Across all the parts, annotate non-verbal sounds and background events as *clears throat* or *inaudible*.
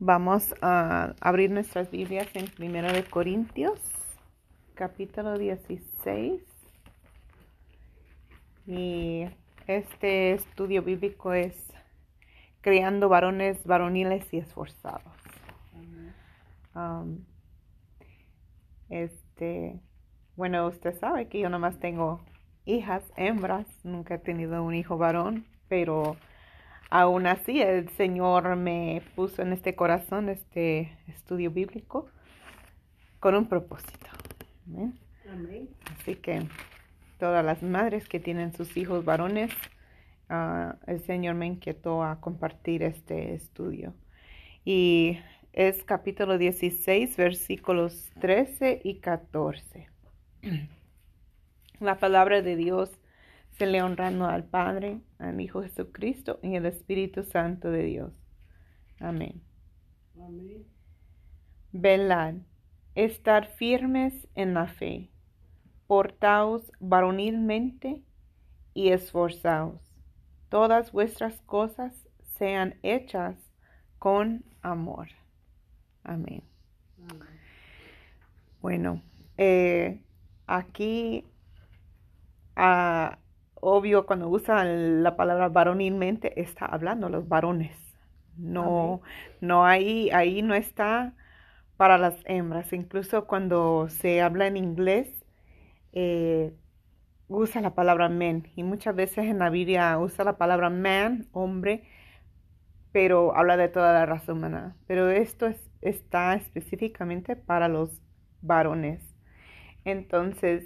Vamos a abrir nuestras Biblias en Primero de Corintios, capítulo 16. Y este estudio bíblico es creando varones varoniles y esforzados. Um, este, bueno, usted sabe que yo nomás tengo hijas, hembras, nunca he tenido un hijo varón, pero aún así el Señor me puso en este corazón este estudio bíblico con un propósito. Así que todas las madres que tienen sus hijos varones, ah, el Señor me inquietó a compartir este estudio. Y es capítulo 16, versículos 13 y 14. *clears throat* La palabra de Dios se le honrando al Padre, al Hijo Jesucristo y al Espíritu Santo de Dios. Amén. Amén. Velad, estar firmes en la fe, portaos varonilmente y esforzaos. Todas vuestras cosas sean hechas con amor. Amén. Bueno, eh, aquí ah, obvio, cuando usa la palabra varonilmente, está hablando a los varones. No, no ahí, ahí no está para las hembras. Incluso cuando se habla en inglés, eh, usa la palabra men. Y muchas veces en la Biblia usa la palabra man, hombre, pero habla de toda la raza humana. Pero esto es, está específicamente para los varones. Entonces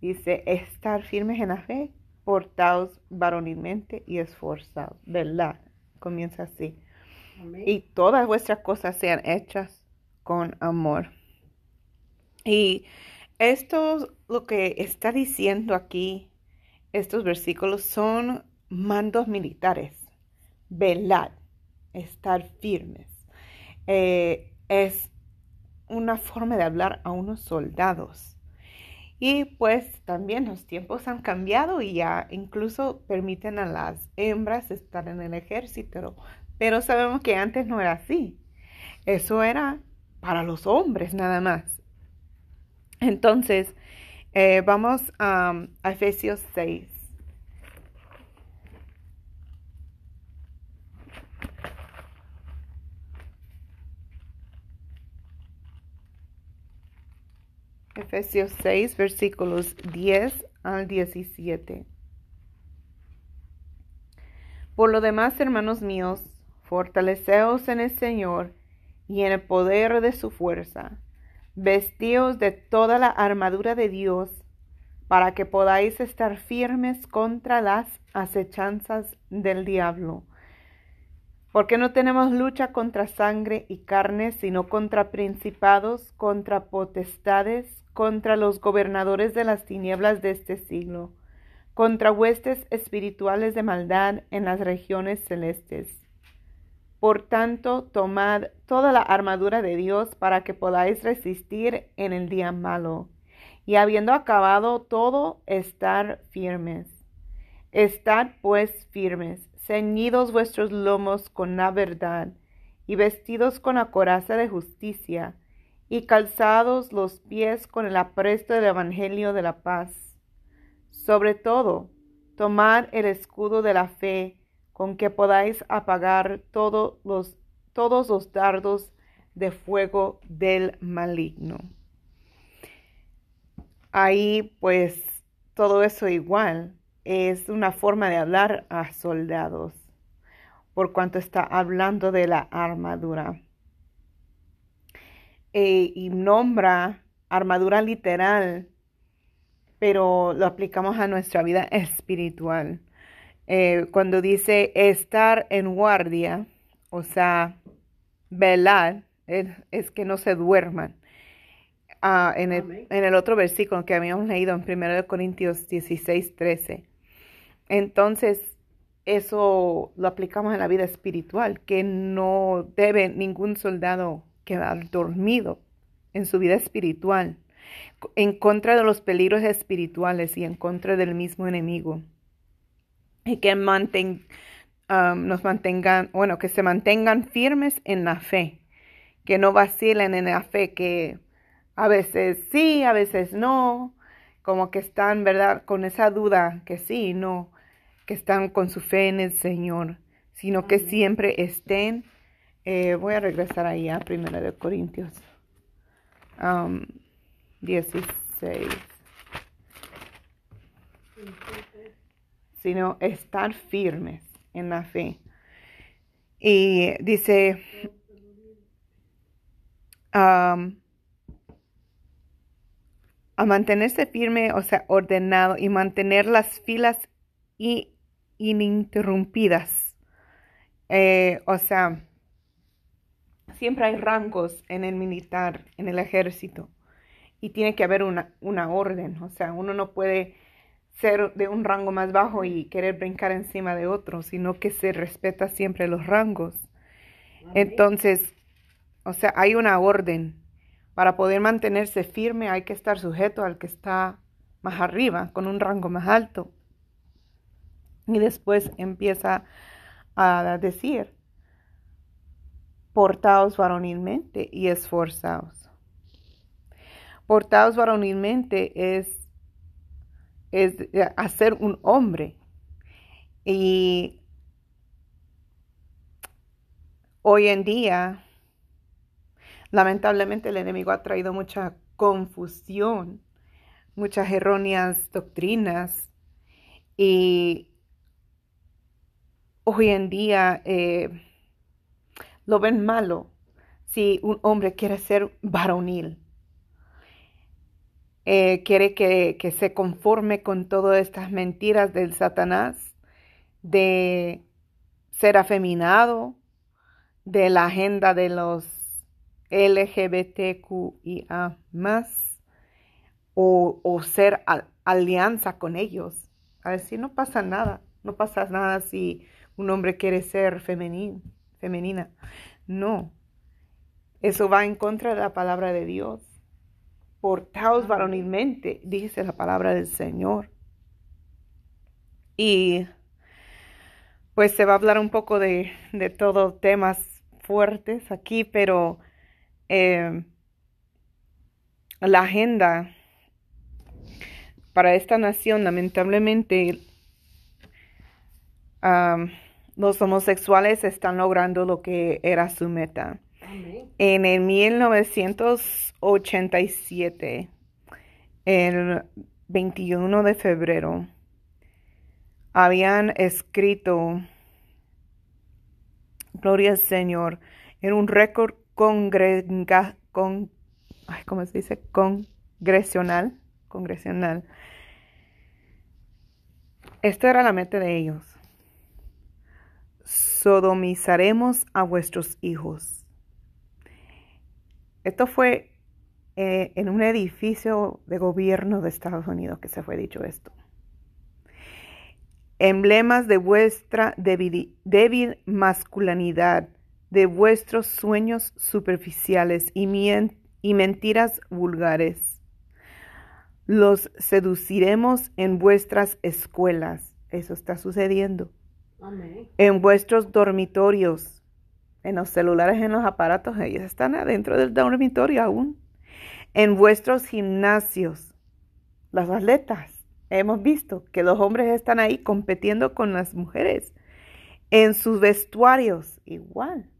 dice, estar firmes en la fe, portaos varonilmente y esforzados, ¿verdad? Comienza así. Y todas vuestras cosas sean hechas con amor. Y esto, lo que está diciendo aquí, estos versículos son mandos militares. Velad, estar firmes. Eh, es una forma de hablar a unos soldados. Y pues también los tiempos han cambiado y ya incluso permiten a las hembras estar en el ejército. Pero sabemos que antes no era así. Eso era para los hombres nada más. Entonces, eh, vamos a Efesios 6. Efesios 6, versículos 10 al 17. Por lo demás, hermanos míos, fortaleceos en el Señor y en el poder de su fuerza. Vestíos de toda la armadura de Dios para que podáis estar firmes contra las acechanzas del diablo porque no tenemos lucha contra sangre y carne, sino contra principados, contra potestades, contra los gobernadores de las tinieblas de este siglo, contra huestes espirituales de maldad en las regiones celestes. Por tanto, tomad toda la armadura de Dios para que podáis resistir en el día malo, y habiendo acabado todo, estar firmes. Estad pues firmes ceñidos vuestros lomos con la verdad, y vestidos con la coraza de justicia, y calzados los pies con el apresto del Evangelio de la paz. Sobre todo, tomad el escudo de la fe, con que podáis apagar todos los, todos los dardos de fuego del maligno. Ahí pues todo eso igual, es una forma de hablar a soldados, por cuanto está hablando de la armadura. E, y nombra armadura literal, pero lo aplicamos a nuestra vida espiritual. Eh, cuando dice estar en guardia, o sea, velar, es, que no se duerman. Ah, en, el, en, el, otro versículo que habíamos leído en 1 Corintios 16, 13, entonces, eso lo aplicamos en la vida espiritual, que no debe ningún soldado quedar dormido en su vida espiritual, en contra de los peligros espirituales y en contra del mismo enemigo. Y que um, nos mantengan, bueno, que se mantengan firmes en la fe. que no vacilen en la fe, que a veces sí, a veces no, como que están, ¿verdad? Con esa duda que sí, no, que están con su fe en el Señor, sino que siempre estén. Eh, voy a regresar ahí a 1 de Corintios 16. Sino estar firmes en la fe. Y dice, a mantenerse firme, o sea, ordenado y mantener las filas ininterrumpidas. Eh, o sea, siempre hay rangos en el militar, en el ejército, y tiene que haber una, una orden. O sea, uno no puede ser de un rango más bajo y querer brincar encima de otro, sino que se respeta siempre los rangos. Entonces, o sea, hay una orden. Para poder mantenerse firme hay que estar sujeto al que está más arriba, con un rango más alto. Y después empieza a decir, portaos varonilmente y esforzaos. Portaos varonilmente es, es hacer un hombre. Y hoy en día, lamentablemente el enemigo ha traído mucha confusión, muchas erróneas doctrinas y hoy en día eh, lo ven malo si un hombre quiere ser varonil. Eh, quiere que, que, se conforme con todas estas mentiras del Satanás, de ser afeminado, de la agenda de los LGBTQIA más, o, o ser alianza con ellos. A no pasa nada, no pasa nada si un hombre quiere ser femenina. No, eso va en contra de la palabra de Dios. Portaos varonilmente, dice la palabra del Señor. Y pues se va a hablar un poco de, de todos temas fuertes aquí, pero eh, la agenda para esta nación, lamentablemente, los homosexuales están logrando lo que era su meta. En el 1987, el 21 de febrero, habían escrito, Gloria al Señor, en un récord congrega, con, ¿cómo se dice? Congresional, congresional. Esta era la meta de ellos sodomizaremos a vuestros hijos. Esto fue eh, en un edificio de gobierno de Estados Unidos que se fue dicho esto. Emblemas de vuestra débil, débil masculinidad, de vuestros sueños superficiales y, y mentiras vulgares. Los seduciremos en vuestras escuelas. Eso está sucediendo en vuestros dormitorios, en los celulares, en los aparatos, ellos están adentro del dormitorio aún. En vuestros gimnasios, las atletas, hemos visto que los hombres están ahí compitiendo con las mujeres. En sus vestuarios, igual.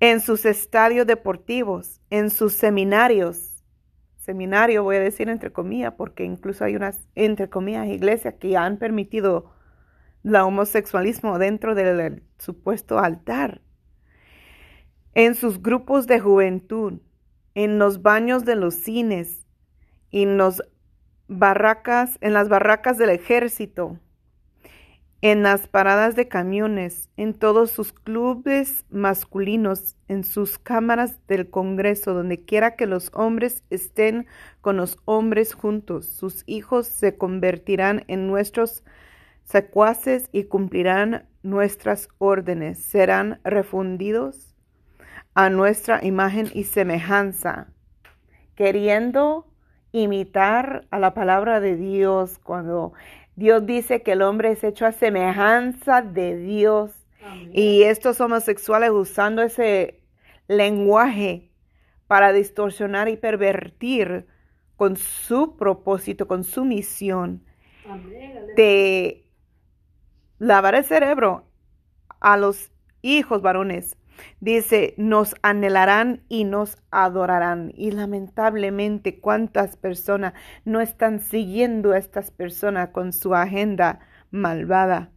En sus estadios deportivos, en sus seminarios. Seminario voy a decir entre comillas, porque incluso hay unas, entre comillas, iglesias que han permitido la homosexualismo dentro del supuesto altar, en sus grupos de juventud, en los baños de los cines, en los barracas, en las barracas del ejército, en las paradas de camiones, en todos sus clubes masculinos, en sus cámaras del Congreso, donde quiera que los hombres estén con los hombres juntos, sus hijos se convertirán en nuestros secuaces y cumplirán nuestras órdenes, serán refundidos a nuestra imagen y semejanza, queriendo imitar a la palabra de Dios. Cuando Dios dice que el hombre es hecho a semejanza de Dios. Y estos homosexuales usando ese lenguaje para distorsionar y pervertir con su propósito, con su misión de lavar el cerebro a los hijos varones. Dice, nos anhelarán y nos adorarán. Y lamentablemente, ¿cuántas personas no están siguiendo a estas personas con su agenda malvada?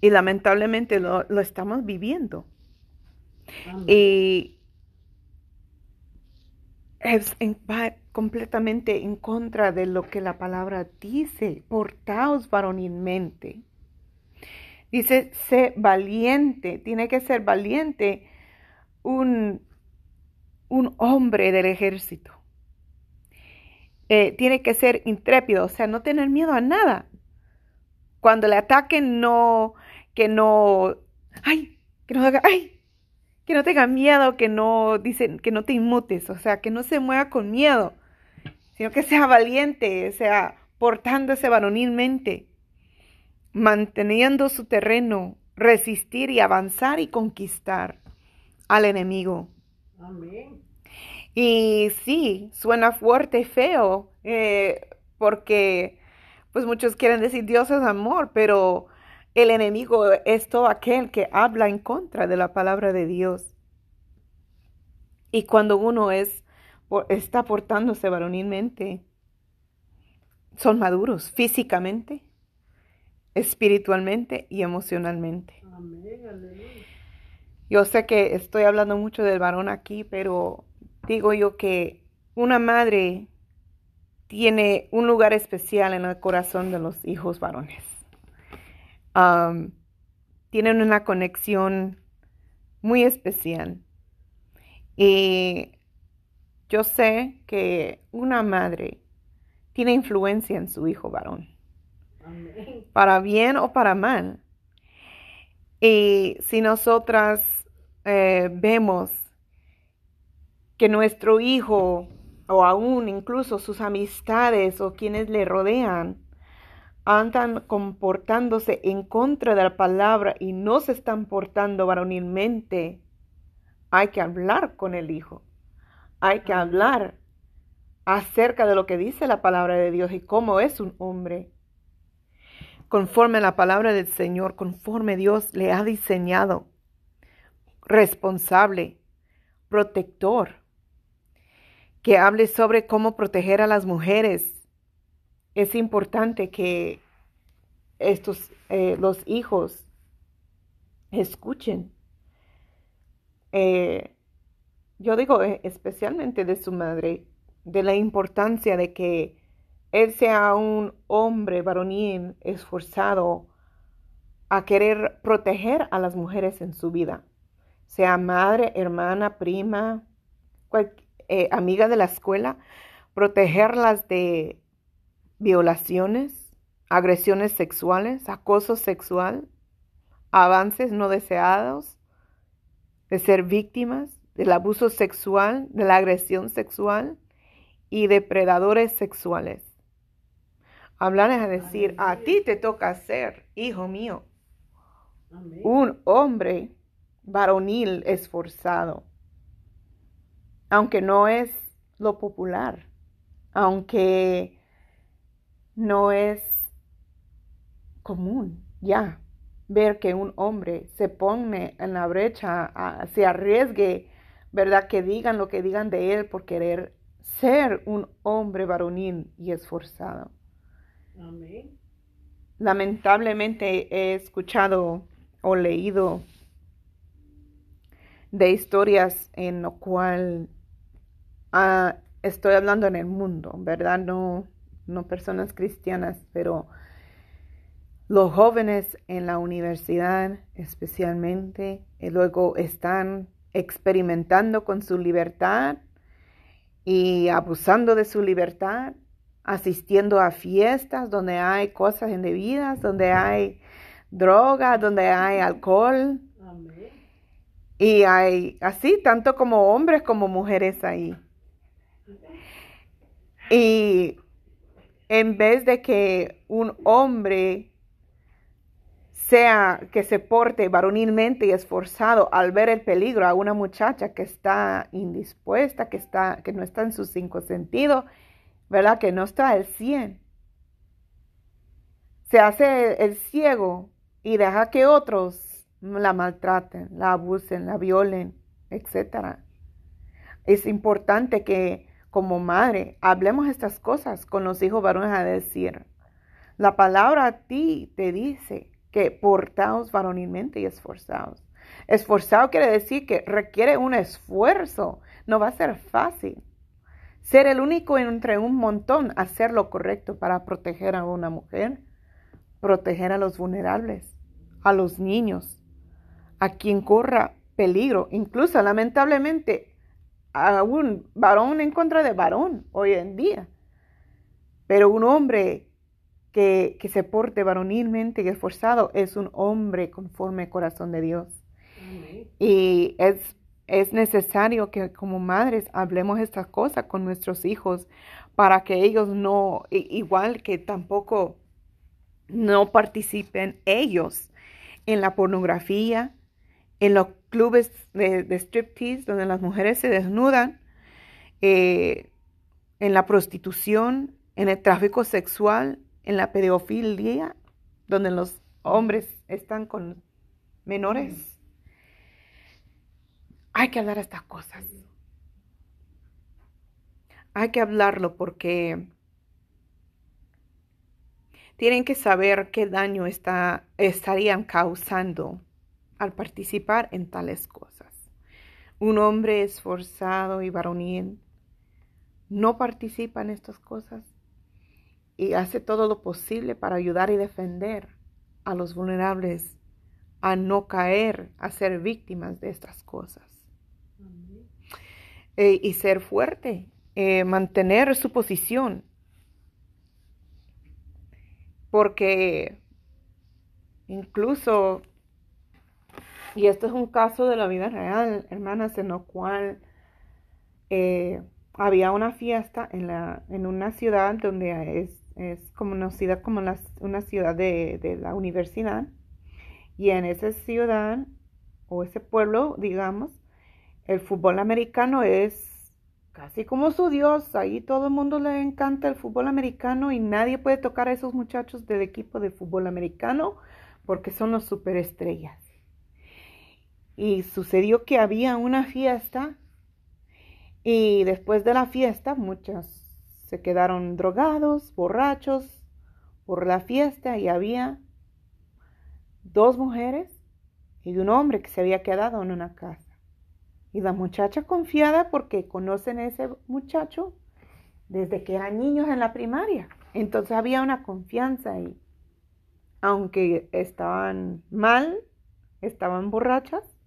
Y lamentablemente lo, estamos viviendo. Y es completamente en contra de lo que la palabra dice. Portaos varonilmente. Dice, sé valiente. Tiene que ser valiente un, un hombre del ejército. Eh, tiene que ser intrépido, o sea, no tener miedo a nada. Cuando le ataquen, no, que no, ay, que no haga, ay, que no tenga miedo, que no, dicen, que no te inmutes, o sea, que no se mueva con miedo, sino que sea valiente, sea, portándose varonilmente, manteniendo su terreno, resistir y avanzar y conquistar al enemigo. Amén. Y sí, suena fuerte y feo, eh, porque pues muchos quieren decir Dios es amor, pero el enemigo es todo aquel que habla en contra de la palabra de Dios. Y cuando uno es, está portándose varonilmente, son maduros físicamente, espiritualmente y emocionalmente. Yo sé que estoy hablando mucho del varón aquí, pero digo yo que una madre tiene un lugar especial en el corazón de los hijos varones. Tienen una conexión muy especial. Y yo sé que una madre tiene influencia en su hijo varón, para bien o para mal. Y si nosotras eh, vemos que nuestro hijo o aún incluso sus amistades o quienes le rodean andan comportándose en contra de la palabra y no se están portando varonilmente, hay que hablar con el hijo. Hay que hablar acerca de lo que dice la palabra de Dios y cómo es un hombre. Conforme a la palabra del Señor, conforme Dios le ha diseñado, responsable, protector, que hable sobre cómo proteger a las mujeres. Es importante que estos, eh, los hijos, escuchen. Eh, yo digo eh, especialmente de su madre, de la importancia de que él sea un hombre varonil esforzado a querer proteger a las mujeres en su vida, sea madre, hermana, prima, amiga de la escuela, protegerlas de violaciones, agresiones sexuales, acoso sexual, avances no deseados, de ser víctimas del abuso sexual, de la agresión sexual y depredadores sexuales. Hablar es decir, a ti te toca ser, hijo mío, un hombre varonil esforzado aunque no es lo popular, aunque no es común ya ver que un hombre se pone en la brecha, se arriesgue, ¿verdad? Que digan lo que digan de él por querer ser un hombre varonil y esforzado. Amén. Lamentablemente he escuchado o leído de historias en lo cual Ah, estoy hablando en el mundo, ¿verdad? No, no personas cristianas, pero los jóvenes en la universidad especialmente, y luego están experimentando con su libertad y abusando de su libertad, asistiendo a fiestas donde hay cosas indebidas, donde hay droga, donde hay alcohol. Y hay así, tanto como hombres como mujeres ahí. Y en vez de que un hombre sea que se porte varonilmente y esforzado al ver el peligro a una muchacha que está indispuesta, que, está, que no está en sus cinco sentidos, ¿verdad? Que no está al cien. Se hace el ciego y deja que otros la maltraten, la abusen, la violen, etc. Es importante que como madre hablemos estas cosas con los hijos varones a decir, la palabra a ti te dice que portaos varonilmente y esforzados. Esforzado quiere decir que requiere un esfuerzo, no va a ser fácil. Ser el único entre un montón, hacer lo correcto para proteger a una mujer, proteger a los vulnerables, a los niños, a quien corra peligro, incluso lamentablemente a un varón en contra de varón hoy en día. Pero un hombre que, se porte varonilmente y esforzado es un hombre conforme al corazón de Dios. Y es, es necesario que como madres hablemos estas cosas con nuestros hijos para que ellos no, igual que tampoco no participen ellos en la pornografía, en los clubes de, de striptease donde las mujeres se desnudan, eh, en la prostitución, en el tráfico sexual, en la pedofilia, donde los hombres están con menores. Hay que hablar estas cosas. Hay que hablarlo porque tienen que saber qué daño está, estarían causando al participar en tales cosas. Un hombre esforzado y varonil no participa en estas cosas y hace todo lo posible para ayudar y defender a los vulnerables a no caer, a ser víctimas de estas cosas. Eh, y ser fuerte, eh, mantener su posición. Porque incluso, y esto es un caso de la vida real, hermanas, en lo cual eh, había una fiesta en, la, en una ciudad donde es es conocida como una ciudad de, la universidad. Y en esa ciudad o ese pueblo, digamos, el fútbol americano es casi como su Dios. Ahí todo el mundo le encanta el fútbol americano y nadie puede tocar a esos muchachos del equipo de fútbol americano porque son los superestrellas. Y sucedió que había una fiesta y después de la fiesta muchas se quedaron drogados, borrachos por la fiesta y había dos mujeres y un hombre que se había quedado en una casa. Y la muchacha confiada porque conocen a ese muchacho desde que eran niños en la primaria. Entonces había una confianza ahí. Aunque estaban mal, estaban borrachas.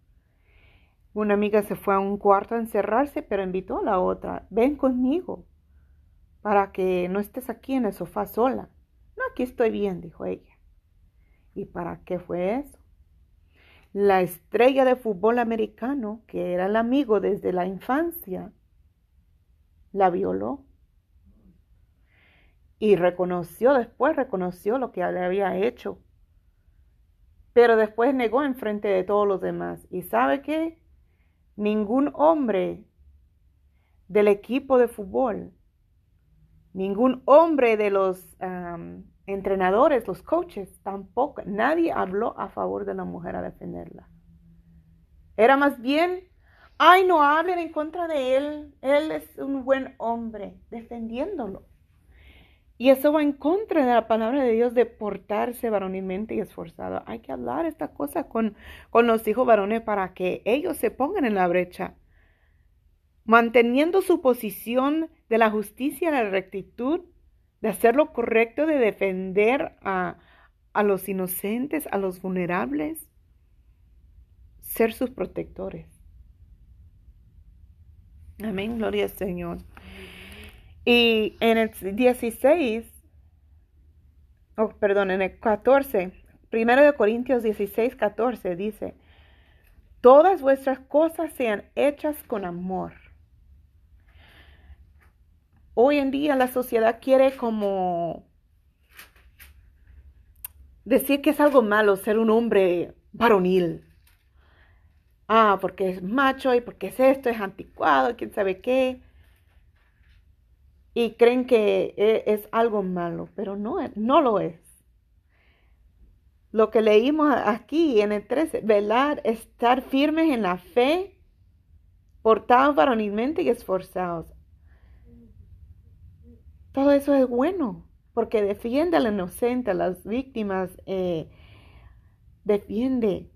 Una amiga se fue a un cuarto a encerrarse, pero invitó a la otra, ven conmigo para que no estés aquí en el sofá sola. No, aquí estoy bien, dijo ella. ¿Y para qué fue eso? La estrella de fútbol americano, que era el amigo desde la infancia, la violó. Y reconoció, después reconoció lo que le había hecho. Pero después negó en frente de todos los demás. ¿Y sabe qué? Ningún hombre del equipo de fútbol Ningún hombre de los entrenadores, los coaches, tampoco, nadie habló a favor de la mujer a defenderla. Era más bien, ay, no hablen en contra de él, él es un buen hombre, defendiéndolo. Y eso va en contra de la palabra de Dios de portarse varonilmente y esforzado. Hay que hablar esta cosa con, con los hijos varones para que ellos se pongan en la brecha manteniendo su posición de la justicia, la rectitud, de hacer lo correcto, de defender a, a los inocentes, a los vulnerables, ser sus protectores. Amén, gloria al Señor. Y en el 16, oh, perdón, en el 14, primero de Corintios 16, 14 dice, todas vuestras cosas sean hechas con amor hoy en día la sociedad quiere como decir que es algo malo ser un hombre varonil. Ah, porque es macho y porque es esto, es anticuado, quién sabe qué. Y creen que e, es algo malo, pero no, no lo es. Lo que leímos aquí en el 13, velar, estar firmes en la fe, portados varonilmente y esforzados. Todo eso es bueno, porque defiende al inocente, a las víctimas, eh, defiende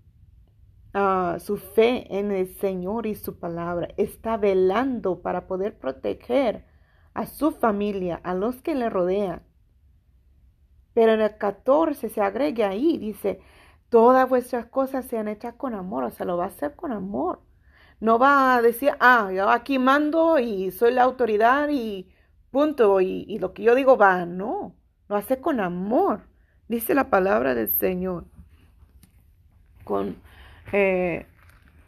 uh, su fe en el Señor y su palabra, está velando para poder proteger a su familia, a los que le rodean. Pero en el 14 se agrega ahí, dice, todas vuestras cosas sean hechas con amor, o sea, lo va a hacer con amor. No va a decir, ah, yo aquí mando y soy la autoridad y punto, y, lo que yo digo va, no, lo hace con amor, dice la palabra del Señor, con eh,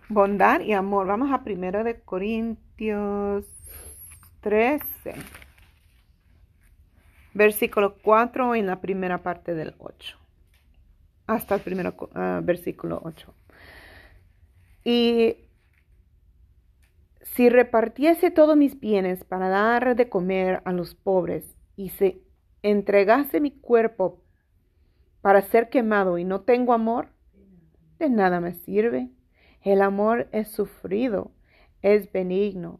bondad y amor. Vamos a primero de Corintios 13, versículo 4 en la primera parte del 8, hasta el primer ah, versículo 8. Y si repartiese todos mis bienes para dar de comer a los pobres y se entregase mi cuerpo para ser quemado y no tengo amor, de nada me sirve. El amor es sufrido, es benigno,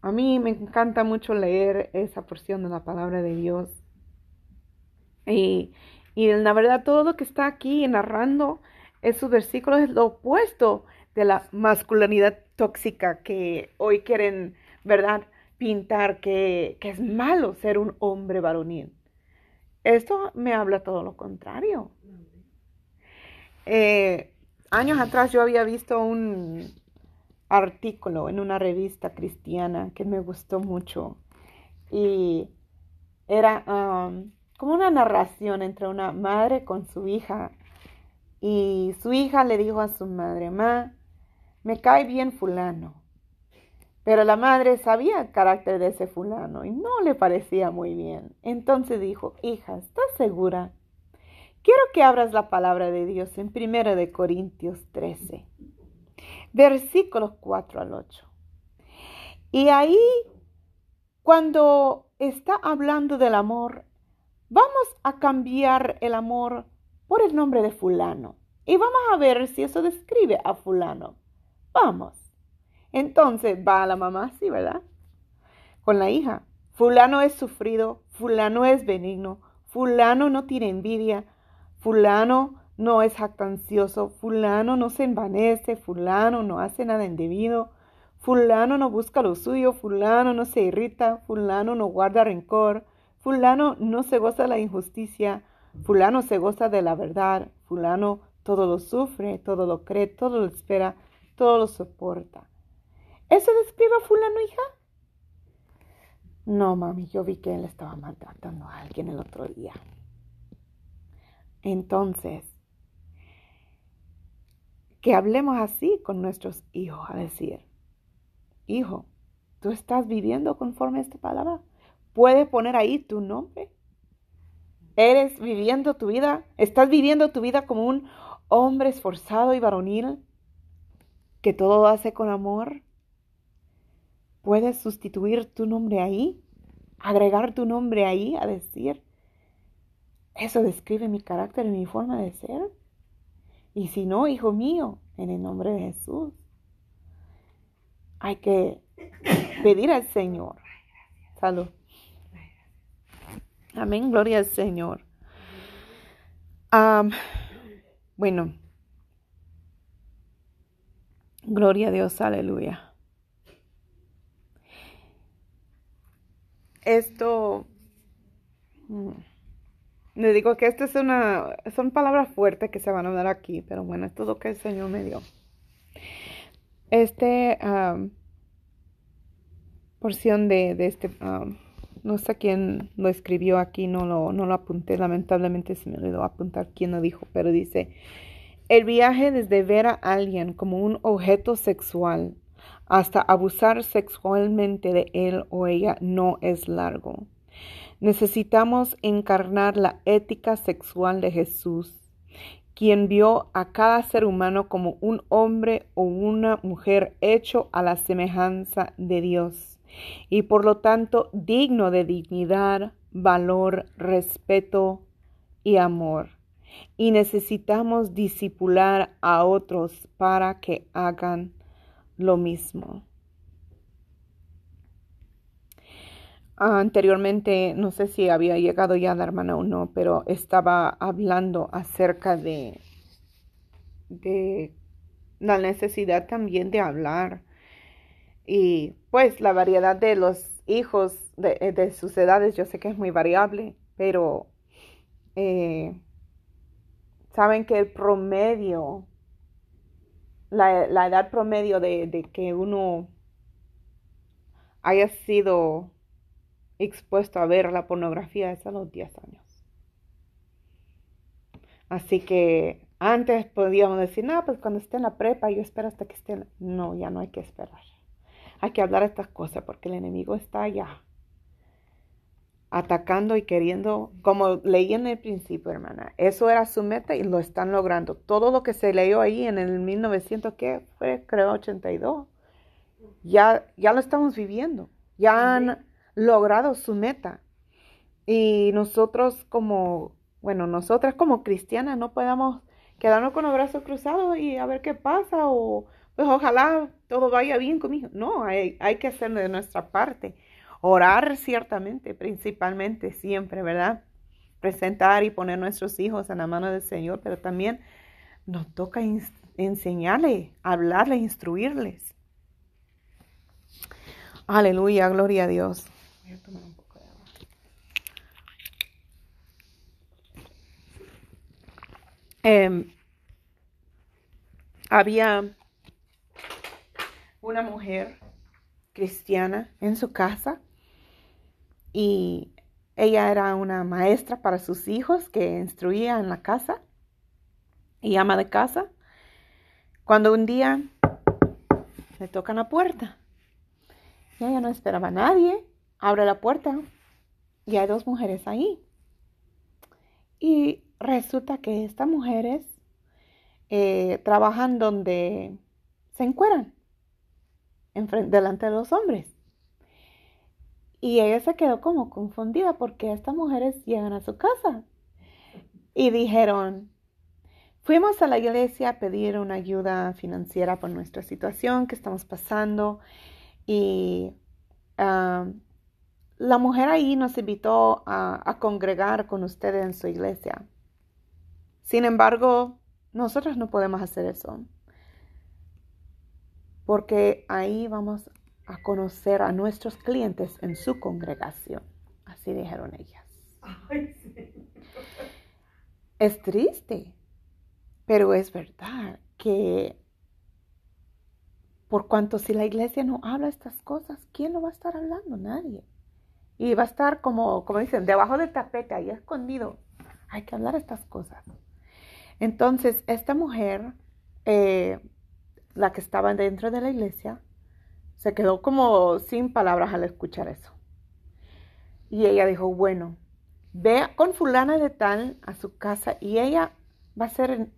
A mí me encanta mucho leer esa porción de la palabra de Dios. Y, y la verdad, todo lo que está aquí narrando esos versículos es lo opuesto de la masculinidad tóxica que hoy quieren, ¿verdad? pintar que, es malo ser un hombre varonil. Esto me habla todo lo contrario. Eh, años atrás yo había visto un artículo en una revista cristiana que me gustó mucho y era um, como una narración entre una madre con su hija y su hija le dijo a su madre, ma, me cae bien fulano. Pero la madre sabía el carácter de ese fulano y no le parecía muy bien. Entonces dijo, hija, ¿estás segura? Quiero que abras la palabra de Dios en 1 de Corintios 13, versículos 4 al 8. Y ahí, cuando está hablando del amor, vamos a cambiar el amor por el nombre de fulano. Y vamos a ver si eso describe a fulano. Vamos. Entonces va la mamá, sí, ¿verdad? Con la hija. Fulano es sufrido, fulano es benigno, fulano no tiene envidia, fulano no es jactancioso, fulano no se envanece, fulano no hace nada indebido, fulano no busca lo suyo, fulano no se irrita, fulano no guarda rencor, fulano no se goza de la injusticia, fulano se goza de la verdad, fulano todo lo sufre, todo lo cree, todo lo espera, todo lo soporta. ¿Eso describe a fulano, hija? No, mami, yo vi que él estaba maltratando a alguien el otro día. Entonces, que hablemos así con nuestros hijos, a decir, hijo, ¿tú estás viviendo conforme a esta palabra? ¿Puedes poner ahí tu nombre? ¿Eres viviendo tu vida? ¿Estás viviendo tu vida como un hombre esforzado y varonil que todo hace con amor? puedes sustituir tu nombre ahí, agregar tu nombre ahí a decir, eso describe mi carácter y mi forma de ser. Y si no, hijo mío, en el nombre de Jesús, hay que pedir al Señor. Salud. Amén, gloria al Señor. bueno, gloria a Dios, aleluya. esto, mm, Le digo que esta es una, son palabras fuertes que se van a dar aquí, pero bueno, esto es lo que el Señor me dio. Este porción de, este, no sé quién lo escribió aquí, no lo, no lo apunté, lamentablemente se me olvidó apuntar quién lo dijo, pero dice, el viaje desde ver a alguien como un objeto sexual hasta abusar sexualmente de él o ella no es largo. Necesitamos encarnar la ética sexual de Jesús, quien vio a cada ser humano como un hombre o una mujer hecho a la semejanza de Dios y por lo tanto digno de dignidad, valor, respeto y amor. Y necesitamos disipular a otros para que hagan lo mismo. Anteriormente, no sé si había llegado ya la hermana o no, pero estaba hablando acerca de, la necesidad también de hablar. Y pues la variedad de los hijos de, sus edades, yo sé que es muy variable, pero eh, saben que el promedio la, edad promedio de, que uno haya sido expuesto a ver la pornografía es a los 10 años. Así que antes podíamos decir, no, pues cuando esté en la prepa, yo espero hasta que esté. No, ya no hay que esperar. Hay que hablar estas cosas porque el enemigo está allá atacando y queriendo, como leí en el principio, hermana, eso era su meta y lo están logrando. Todo lo que se leyó ahí en el 1900, que fue, creo, 82, ya, ya lo estamos viviendo, ya han logrado su meta. Y nosotros como, bueno, nosotras como cristianas no podemos quedarnos con los brazos cruzados y a ver qué pasa o pues ojalá todo vaya bien conmigo. No, hay, hay que hacer de nuestra parte Orar ciertamente, principalmente, siempre, ¿verdad? Presentar y poner nuestros hijos en la mano del Señor, pero también nos toca enseñarles, hablarles, instruirles. Aleluya, gloria a Dios. Voy a tomar un poco de agua. Em, había una mujer cristiana en su casa y ella era una maestra para sus hijos que instruía en la casa y ama de casa. Cuando un día le tocan la puerta y ella no esperaba a nadie, abre la puerta y hay dos mujeres ahí. Y resulta que estas mujeres eh, trabajan donde se encueran, delante de los hombres. Y ella se quedó como confundida porque estas mujeres llegan a su casa y dijeron, fuimos a la iglesia a pedir una ayuda financiera por nuestra situación que estamos pasando y ah, la mujer ahí nos invitó a, a congregar con ustedes en su iglesia. Sin embargo, nosotros no podemos hacer eso porque ahí vamos a conocer a nuestros clientes en su congregación. Así dijeron ellas. Es triste, pero es verdad que por cuanto si la iglesia no habla estas cosas, ¿quién lo va a estar hablando? Nadie. Y va a estar como, como dicen, debajo del tapete, ahí escondido. Hay que hablar estas cosas. Entonces, esta mujer, eh, la que estaba dentro de la iglesia, se quedó como sin palabras al escuchar eso. Y ella dijo, bueno, ve con fulana de tal a su casa y ella va a ser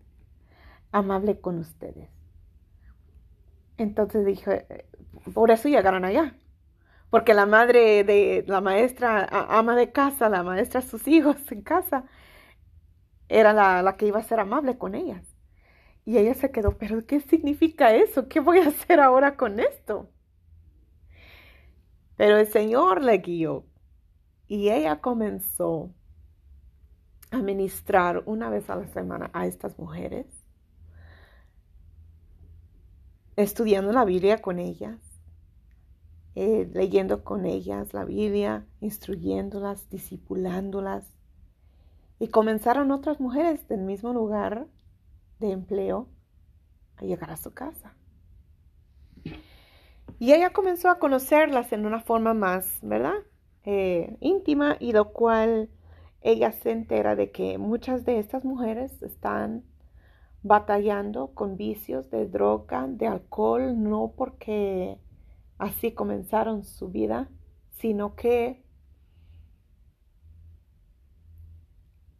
amable con ustedes. Entonces dije, por eso llegaron allá. Porque la madre de la maestra, ama de casa, la maestra sus hijos en casa, era la, la que iba a ser amable con ellas. Y ella se quedó, pero ¿qué significa eso? ¿Qué voy a hacer ahora con esto? Pero el Señor le guió y ella comenzó a ministrar una vez a la semana a estas mujeres, estudiando la Biblia con ellas, eh, leyendo con ellas la Biblia, instruyéndolas, discipulándolas. Y comenzaron otras mujeres del mismo lugar de empleo a llegar a su casa. Y ella comenzó a conocerlas en una forma más, ¿verdad? Eh, íntima y lo cual ella se entera de que muchas de estas mujeres están batallando con vicios de droga, de alcohol, no porque así comenzaron su vida, sino que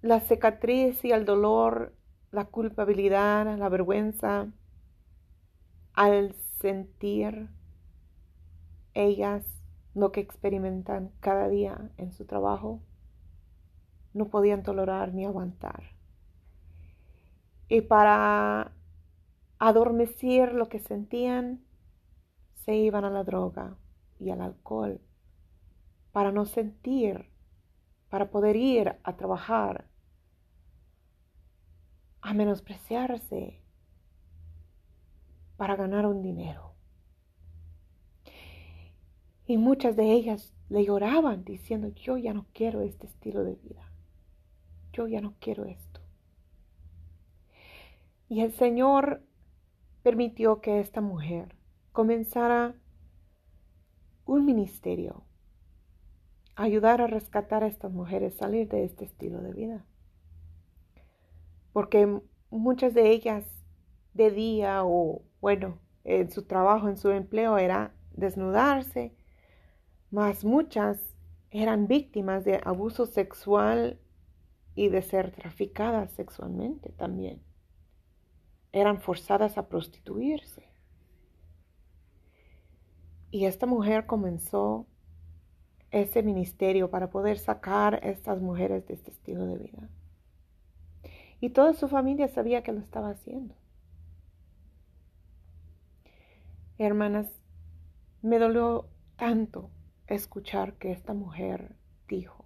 la cicatriz y el dolor, la culpabilidad, la vergüenza, al sentir ellas lo que experimentan cada día en su trabajo, no podían tolerar ni aguantar. Y para adormecer lo que sentían, se iban a la droga y al alcohol para no sentir, para poder ir a trabajar, a menospreciarse, para ganar un dinero. Y muchas de ellas le lloraban diciendo, yo ya no quiero este estilo de vida, yo ya no quiero esto. Y el Señor permitió que esta mujer comenzara un ministerio, ayudar a rescatar a estas mujeres, salir de este estilo de vida. Porque muchas de ellas de día o, bueno, en su trabajo, en su empleo era desnudarse, mas muchas eran víctimas de abuso sexual y de ser traficadas sexualmente también. Eran forzadas a prostituirse. Y esta mujer comenzó ese ministerio para poder sacar a estas mujeres de este estilo de vida. Y toda su familia sabía que lo estaba haciendo. Hermanas, me dolió tanto escuchar que esta mujer dijo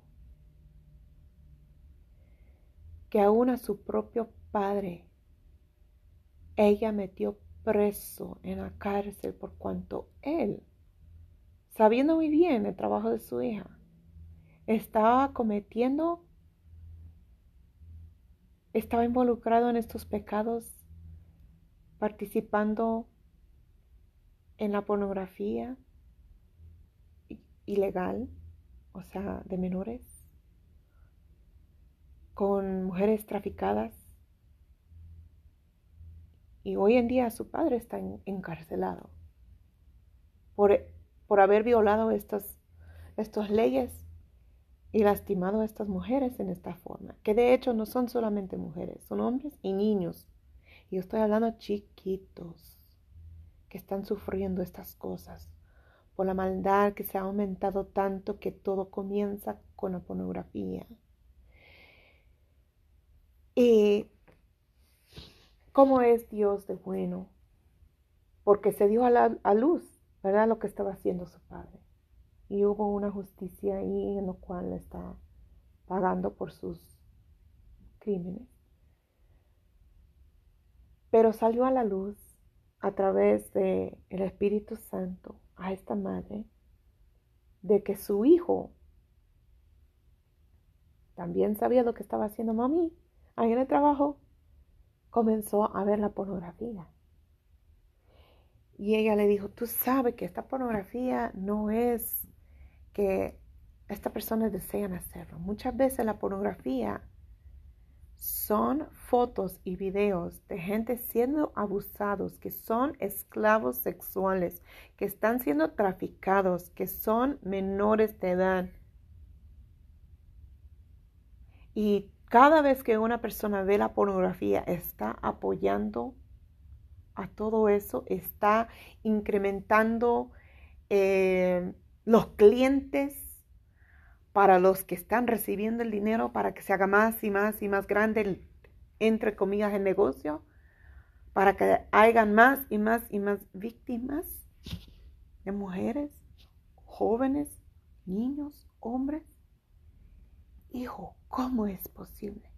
que aún a su propio padre ella metió preso en la cárcel por cuanto él sabiendo muy bien el trabajo de su hija, estaba cometiendo, estaba involucrado en estos pecados, participando en la pornografía ilegal, o sea, de menores, con mujeres traficadas. Y hoy en día su padre está encarcelado por por haber violado estas, estas leyes y lastimado a estas mujeres en esta forma, que de hecho no son solamente mujeres, son hombres y niños. Y estoy hablando chiquitos que están sufriendo estas cosas por la maldad que se ha aumentado tanto que todo comienza con la pornografía. Y cómo es Dios de bueno, porque se dio a la a luz ¿verdad? Lo que estaba haciendo su padre. Y hubo una justicia ahí en lo cual está pagando por sus crímenes. Pero salió a la luz a través del el Espíritu Santo a esta madre de que su hijo también sabía lo que estaba haciendo mami ahí en el trabajo, comenzó a ver la pornografía. Y ella le dijo, tú sabes que esta pornografía no es que estas personas desean hacerlo. Muchas veces la pornografía son fotos y videos de gente siendo abusados, que son esclavos sexuales, que están siendo traficados, que son menores de edad. Y cada vez que una persona ve la pornografía, está apoyando a todo eso está incrementando eh, los clientes para los que están recibiendo el dinero para que se haga más y más y más grande, entre comillas, el negocio, para que hayan más y más y más víctimas de mujeres, jóvenes, niños, hombres. Hijo, ¿cómo es posible?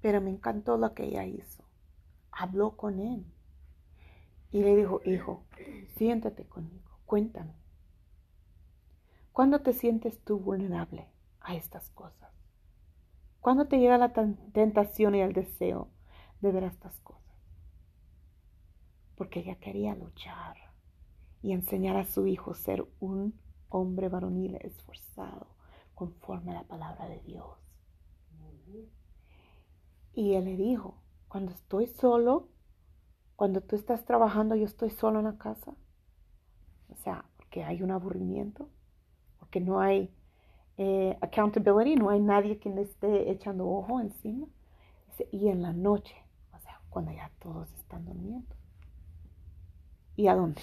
Pero me encantó lo que ella hizo habló con él y le dijo, hijo, siéntate conmigo, cuéntame. ¿Cuándo te sientes tú vulnerable a estas cosas? ¿Cuándo te llega la tentación y el deseo de ver estas cosas? Porque ella quería luchar y enseñar a su hijo ser un hombre varonil esforzado conforme a la palabra de Dios. Y él le dijo, cuando estoy solo, cuando tú estás trabajando, yo estoy solo en la casa. O sea, porque hay un aburrimiento, porque no hay eh, accountability, no hay nadie que le esté echando ojo encima. Y en la noche, o sea, cuando ya todos están durmiendo. ¿Y a dónde?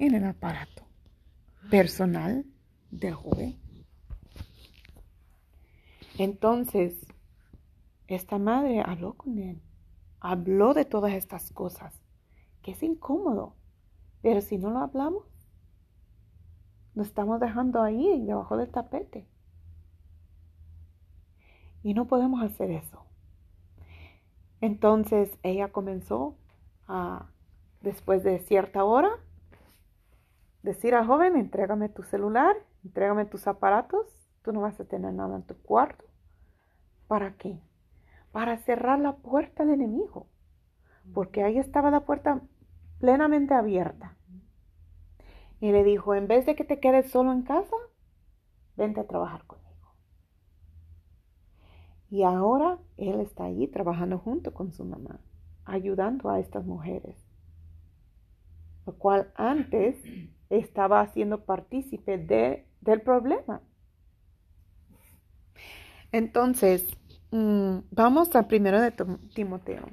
En el aparato personal del joven. Entonces, esta madre habló con él, habló de todas estas cosas, que es incómodo, pero si no lo hablamos, lo estamos dejando ahí, debajo del tapete. Y no podemos hacer eso. Entonces ella comenzó a, después de cierta hora, decir al joven, entrégame tu celular, entrégame tus aparatos, tú no vas a tener nada en tu cuarto. ¿Para qué? Para cerrar la puerta al enemigo, porque ahí estaba la puerta plenamente abierta. Y le dijo, en vez de que te quedes solo en casa, vente a trabajar conmigo. Y ahora él está allí trabajando junto con su mamá, ayudando a estas mujeres. Lo cual antes estaba haciendo partícipe de, del problema. Entonces, vamos al primero de Timoteo.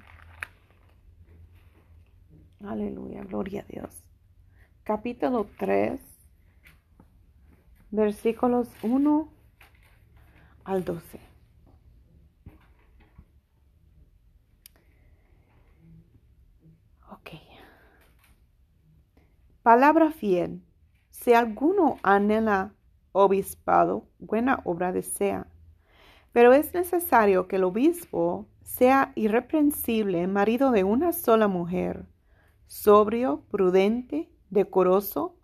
Aleluya, gloria a Dios capítulo 3, versículos 1 al 12. Ok. Palabra fiel. Si alguno anhela obispado, buena obra desea. Pero es necesario que el obispo sea irreprensible, marido de una sola mujer, sobrio, prudente, decoroso,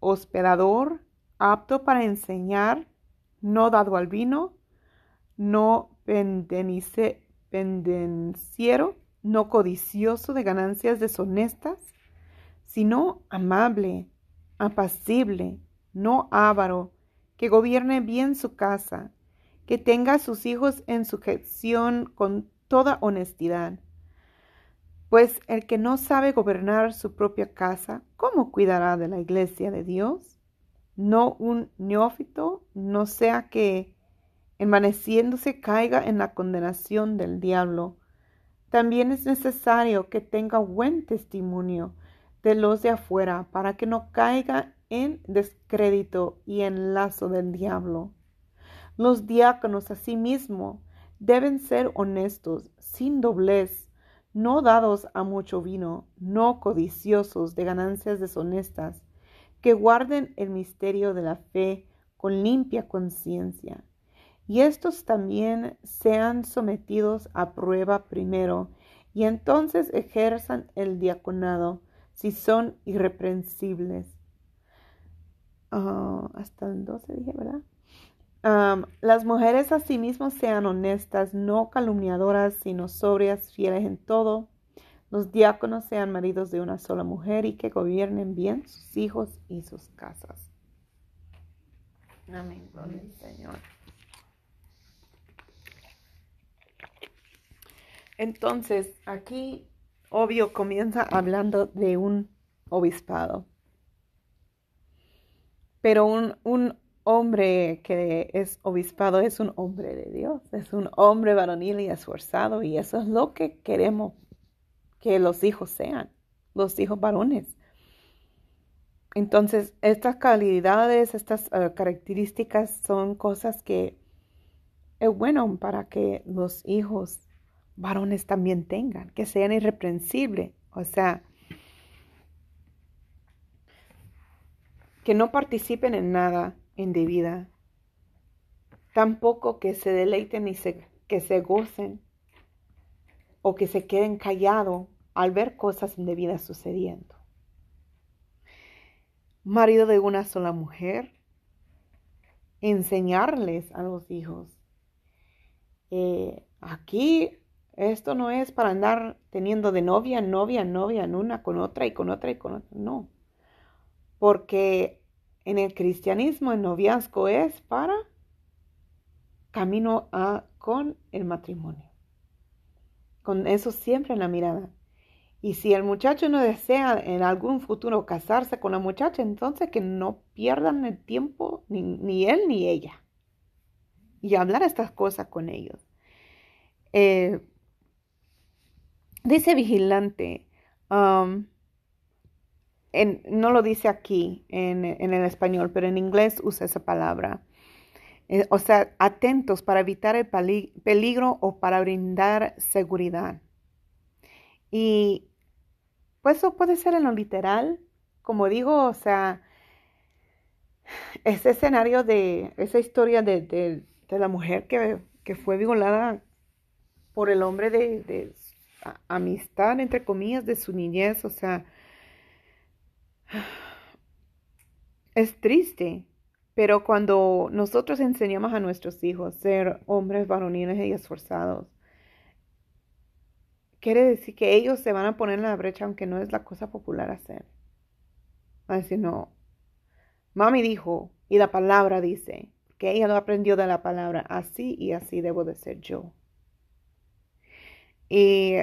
hospedador, apto para enseñar, no dado al vino, no pendenciero, no codicioso de ganancias deshonestas, sino amable, apacible, no avaro, que gobierne bien su casa, que tenga a sus hijos en sujeción con toda honestidad pues el que no sabe gobernar su propia casa, ¿cómo cuidará de la iglesia de Dios? No un neófito, no sea que envaneciéndose caiga en la condenación del diablo. También es necesario que tenga buen testimonio de los de afuera para que no caiga en descrédito y en lazo del diablo. Los diáconos asimismo deben ser honestos, sin doblez, no dados a mucho vino, no codiciosos de ganancias deshonestas, que guarden el misterio de la fe con limpia conciencia. Y estos también sean sometidos a prueba primero, y entonces ejerzan el diaconado, si son irreprensibles. Ah, hasta el 12 dije, ¿verdad? Las mujeres asimismo sean honestas, no calumniadoras, sino sobrias, fieles en todo. Los diáconos sean maridos de una sola mujer y que gobiernen bien sus hijos y sus casas. Amén, gloria al Señor. Entonces, aquí, obvio, comienza hablando de un obispado. Pero un, un hombre que es obispado es un hombre de Dios, es un hombre varonil y esforzado y eso es lo que queremos que los hijos sean, los hijos varones. Entonces, estas calidades, estas eh, características son cosas que es bueno para que los hijos varones también tengan, que sean irreprensibles, o sea, que no participen en nada indebida. Tampoco que se deleiten y que se gocen o que se queden callados al ver cosas indebidas sucediendo. Marido de una sola mujer, enseñarles a los hijos eh, aquí esto no es para andar teniendo de novia, novia, novia, en una con otra y con otra y con otra. No. Porque en el cristianismo el noviazgo es para camino a con el matrimonio. Con eso siempre en la mirada. Y si el muchacho no desea en algún futuro casarse con la muchacha, entonces que no pierdan el tiempo ni, él ni ella. Y hablar estas cosas con ellos. Eh, dice vigilante, um, no lo dice aquí en, en, el español, pero en inglés usa esa palabra. Eh, o sea, atentos para evitar el peligro o para brindar seguridad. Y pues eso puede ser en lo literal, como digo, o sea, ese escenario de esa historia de, la mujer que, fue violada por el hombre de, de amistad, entre comillas, de su niñez, o sea, es triste, pero cuando nosotros enseñamos a nuestros hijos ser hombres varoniles y esforzados, quiere decir que ellos se van a poner en la brecha aunque no es la cosa popular hacer. Va a decir, no, mami dijo y la palabra dice, que ella lo aprendió de la palabra, así y así debo de ser yo. Y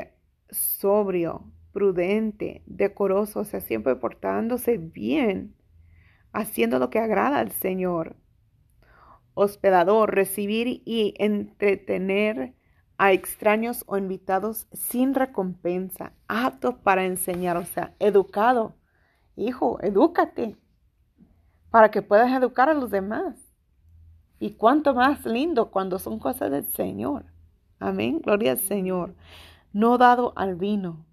sobrio, prudente, decoroso, o sea, siempre portándose bien haciendo lo que agrada al Señor. Hospedador, recibir y entretener a extraños o invitados sin recompensa, apto para enseñar, o sea, educado. Hijo, edúcate para que puedas educar a los demás. Y cuánto más lindo cuando son cosas del Señor. Amén, gloria al Señor. No dado al vino.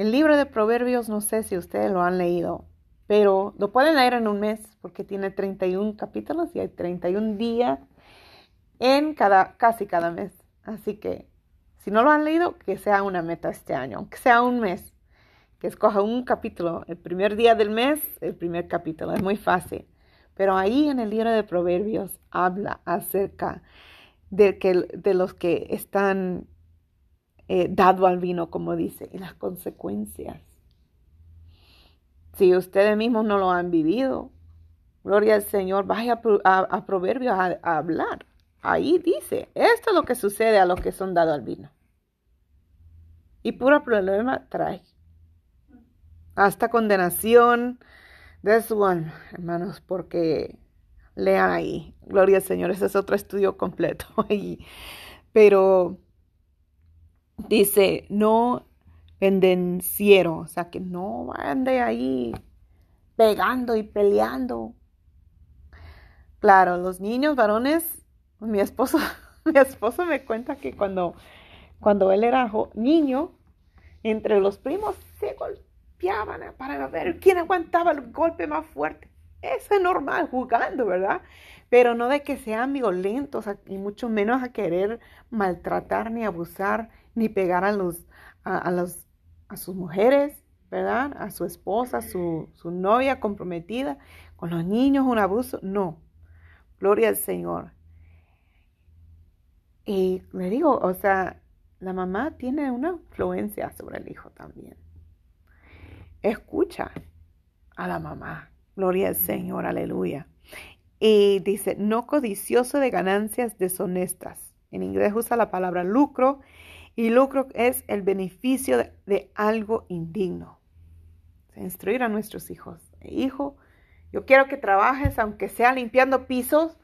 El libro de Proverbios, no sé si ustedes lo han leído, pero lo pueden leer en un mes porque tiene 31 capítulos y hay 31 días en cada, casi cada mes. Así que si no lo han leído, que sea una meta este año, aunque sea un mes, que escoja un capítulo, el primer día del mes, el primer capítulo, es muy fácil. Pero ahí en el libro de Proverbios habla acerca de, que, de los que están eh, dado al vino, como dice, y las consecuencias. Si ustedes mismos no lo han vivido, gloria al Señor, vaya a, Proverbios a, hablar. Ahí dice, esto es lo que sucede a los que son dados al vino. Y puro problema trae. Hasta condenación de su alma, hermanos, porque lean ahí. Gloria al Señor, ese es otro estudio completo. *laughs* Pero dice, no pendenciero, o sea, que no ande ahí pegando y peleando. Claro, los niños varones, mi esposo, *laughs* mi esposo me cuenta que cuando, cuando él era niño, entre los primos se golpeaban para ver quién aguantaba el golpe más fuerte. Eso es normal, jugando, ¿verdad? Pero no de que sean violentos y mucho menos a querer maltratar ni abusar ni pegar a los, a los a sus mujeres, ¿verdad? A su esposa, su, su novia comprometida, con los niños un abuso. No, gloria al Señor. Y le digo, o sea, la mamá tiene una influencia sobre el hijo también. Escucha a la mamá. Gloria al Señor, aleluya. Y dice, no codicioso de ganancias deshonestas. En inglés usa la palabra lucro y lucro es el beneficio de, algo indigno. Instruir a nuestros hijos. Hijo, yo quiero que trabajes, aunque sea limpiando pisos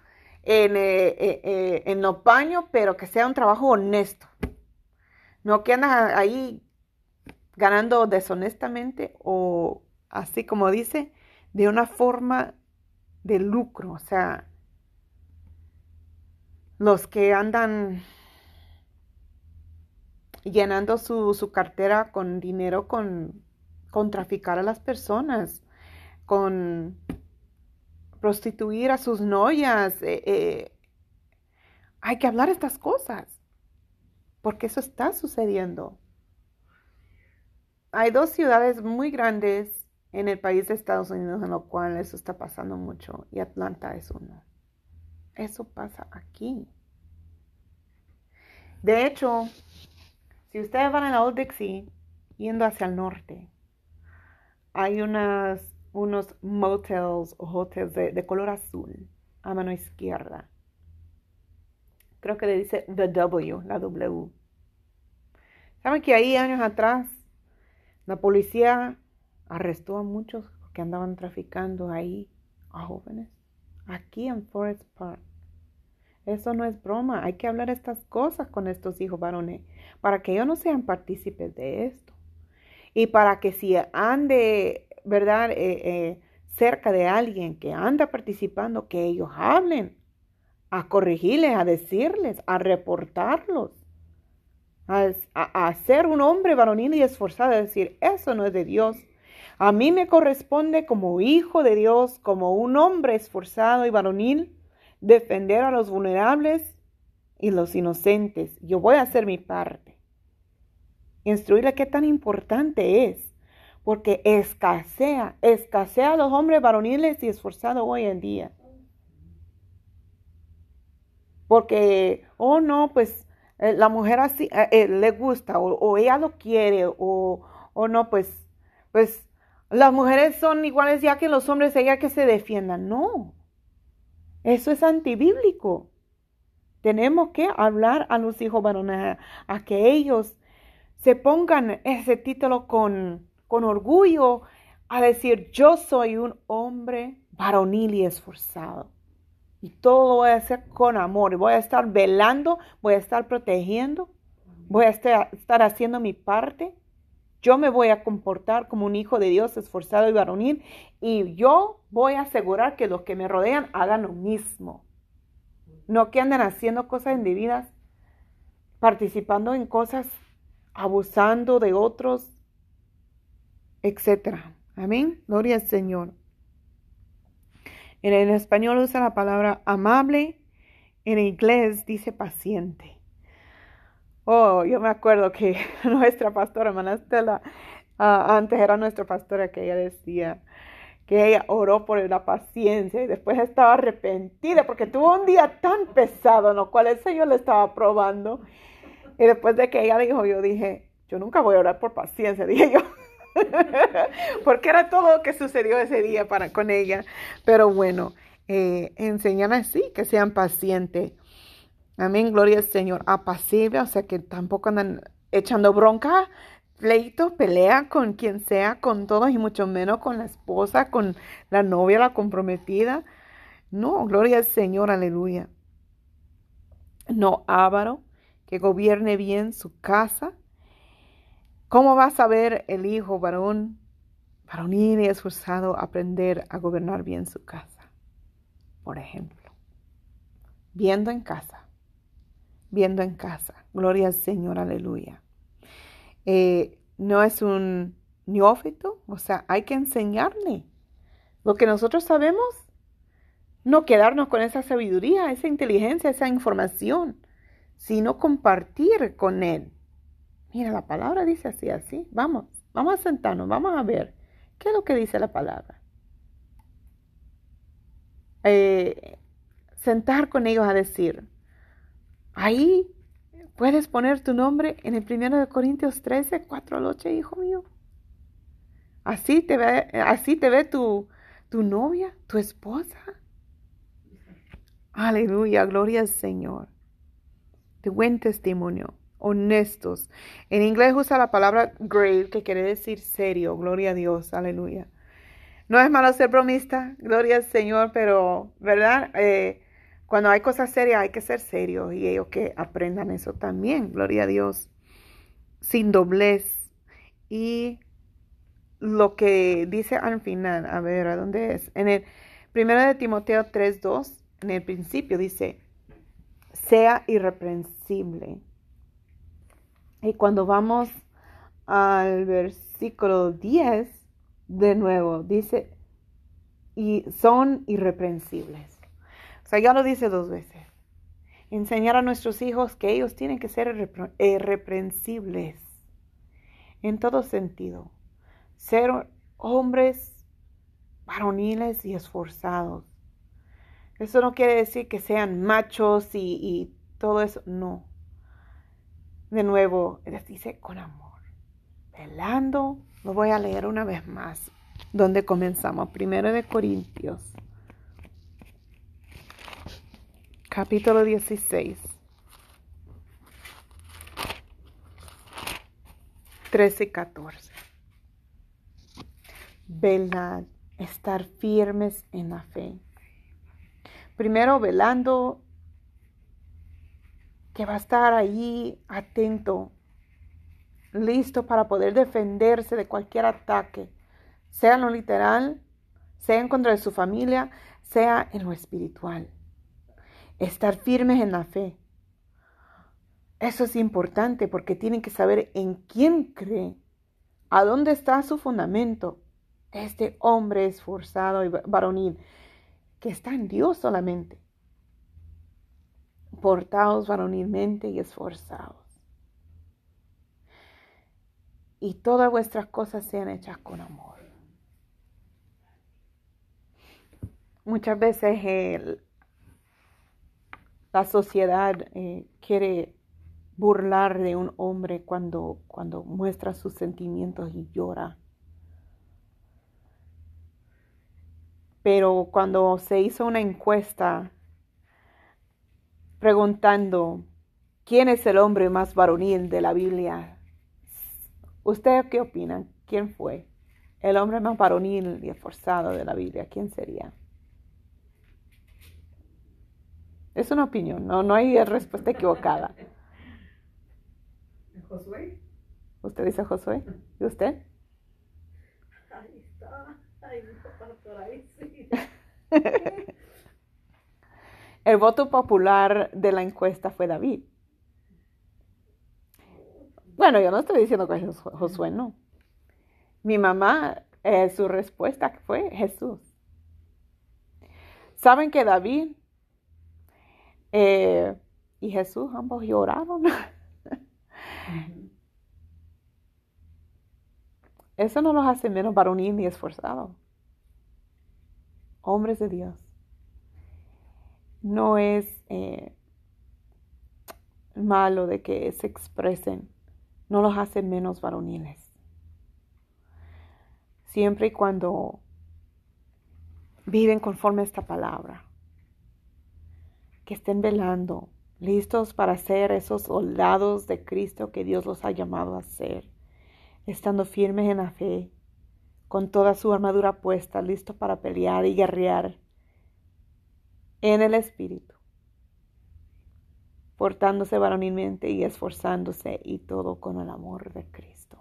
en, eh, eh, eh, en los baños, pero que sea un trabajo honesto. No que andas ahí ganando deshonestamente o así como dice, de una forma de lucro. O sea, los que andan llenando su, cartera con dinero con, con traficar a las personas, con prostituir a sus novias. Eh, eh, hay que hablar estas cosas, porque eso está sucediendo. Hay dos ciudades muy grandes en el país de Estados Unidos en lo cual eso está pasando mucho y Atlanta es uno. Eso pasa aquí. De hecho, si ustedes van a la Old Dixie, yendo hacia el norte, hay unos motels o hotels de, color azul a mano izquierda. Creo que le dice The W, la W. ¿Saben que ahí años atrás la policía arrestó a muchos que andaban traficando ahí a jóvenes? Aquí en Forest Park. Eso no es broma. Hay que hablar estas cosas con estos hijos varones para que ellos no sean partícipes de esto. Y para que si ande, ¿verdad? Eh, eh, cerca de alguien que anda participando, que ellos hablen, a corregirles, a decirles, a reportarlos, a, a, ser un hombre varonil y esforzado, a decir, eso no es de Dios. A mí me corresponde como hijo de Dios, como un hombre esforzado y varonil, defender a los vulnerables y los inocentes. Yo voy a hacer mi parte instruirle qué tan importante es, porque escasea, escasea los hombres varoniles y esforzados hoy en día. Porque, oh no, pues eh, la mujer así eh, eh, le gusta o, ella lo quiere o, o no, pues, pues las mujeres son iguales ya que los hombres, ella que se defiendan. No, eso es antibíblico. Tenemos que hablar a los hijos varones, a que ellos se pongan ese título con, con orgullo a decir, yo soy un hombre varonil y esforzado. Y todo lo voy a hacer con amor. Voy a estar velando, voy a estar protegiendo, voy a estar, estar haciendo mi parte. Yo me voy a comportar como un hijo de Dios esforzado y varonil. Y yo voy a asegurar que los que me rodean hagan lo mismo. No que anden haciendo cosas indebidas, participando en cosas abusando de otros, etc. Amén. Gloria al Señor. En el español usa la palabra amable, en inglés dice paciente. Oh, yo me acuerdo que *laughs* nuestra pastora, hermana Estela, ah, antes era nuestra pastora que ella decía que ella oró por la paciencia y después estaba arrepentida porque tuvo un día tan pesado en lo cual el Señor le estaba probando y después de que ella dijo, yo dije, yo nunca voy a orar por paciencia, *laughs* dije yo. *laughs* Porque era todo lo que sucedió ese día para, con ella. Pero bueno, eh, enseñan así, que sean pacientes. Amén, gloria al Señor. Apacible, o sea que tampoco andan echando bronca, pleito, pelea con quien sea, con todos y mucho menos con la esposa, con la novia, la comprometida. No, gloria al Señor, aleluya. No avaro, que gobierne bien su casa. ¿Cómo va a saber el hijo varón, varonil y esforzado aprender a gobernar bien su casa? Por ejemplo, viendo en casa, viendo en casa. Gloria al Señor, aleluya. Eh, no es un neófito, o sea, hay que enseñarle lo que nosotros sabemos, no quedarnos con esa sabiduría, esa inteligencia, esa información, sino compartir con Él. Mira, la palabra dice así, así. Vamos, vamos a sentarnos, vamos a ver qué es lo que dice la palabra. Eh, sentar con ellos a decir, ahí puedes poner tu nombre en el primero de Corintios 13, 4 al 8, hijo mío. Así te ve, así te ve tu, tu novia, tu esposa. Aleluya, gloria al Señor de buen testimonio, honestos. En inglés usa la palabra grave, que quiere decir serio. Gloria a Dios, aleluya. No es malo ser bromista, gloria al Señor, pero, ¿verdad? Eh, cuando hay cosas serias hay que ser serios y ellos que aprendan eso también, gloria a Dios. Sin doblez. Y lo que dice al final, a ver, ¿a dónde es? En el primero de Timoteo 3.2, en el principio dice, sea irreprensible. Y cuando vamos al versículo 10, de nuevo, dice, y son irreprensibles. O sea, ya lo dice dos veces. Enseñar a nuestros hijos que ellos tienen que ser irreprensibles en todo sentido. Ser hombres varoniles y esforzados eso no quiere decir que sean machos y, todo eso, no. de nuevo, les dice con amor, velando, lo voy a leer una vez más, donde comenzamos, primero de Corintios, capítulo 16. 13 y 14. Velad, estar firmes en la fe. Primero velando que va a estar ahí atento, listo para poder defenderse de cualquier ataque, sea en lo literal, sea en contra de su familia, sea en lo espiritual. Estar firmes en la fe. Eso es importante porque tienen que saber en quién cree, a dónde está su fundamento. Este hombre esforzado y varonil que está en Dios solamente portados varonilmente y esforzados. Y todas vuestras cosas sean hechas con amor. Muchas veces la sociedad eh, quiere burlar de un hombre cuando, cuando muestra sus sentimientos y llora. Pero cuando se hizo una encuesta preguntando, ¿quién es el hombre más varonil de la Biblia? ¿Usted qué opina? ¿Quién fue? El hombre más varonil y esforzado de la Biblia, ¿quién sería? Es una opinión, no, no hay respuesta equivocada. Josué. ¿Usted dice Josué? ¿Y usted? Ahí está. Ahí está por ahí, sí. *laughs* El voto popular de la encuesta fue David. Bueno, yo no estoy diciendo que es Josué, no. Mi mamá, eh, su respuesta fue Jesús. ¿Saben que David eh, y Jesús ambos lloraron? Eso no los hace menos varonil ni esforzados. Hombres de Dios no es eh, malo de que se expresen, no los hace menos varoniles. Siempre y cuando viven conforme a esta palabra, que estén velando, listos para ser esos soldados de Cristo que Dios los ha llamado a ser, estando firmes en la fe, con toda su armadura puesta, listos para pelear y guerrear en el Espíritu, portándose varonilmente y esforzándose y todo con el amor de Cristo.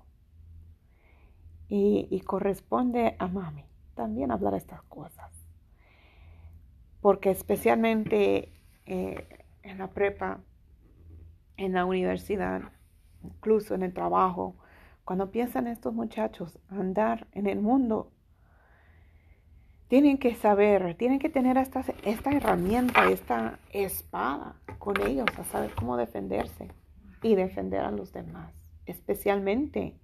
Y, corresponde a mami también hablar estas cosas, porque especialmente eh, en la prepa, en la universidad, incluso en el trabajo, cuando piensan estos muchachos andar en el mundo tienen que saber, tienen que tener esta, esta herramienta, esta espada con ellos, a saber cómo defenderse y defender a los demás, especialmente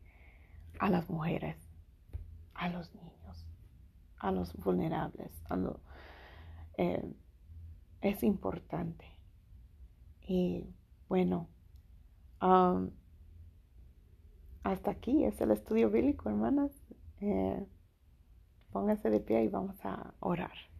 a las mujeres, a los niños, a los vulnerables. Eh, es importante. Y bueno, um, hasta aquí es el estudio bíblico, hermanas. Eh, Póngase de pie y vamos a orar.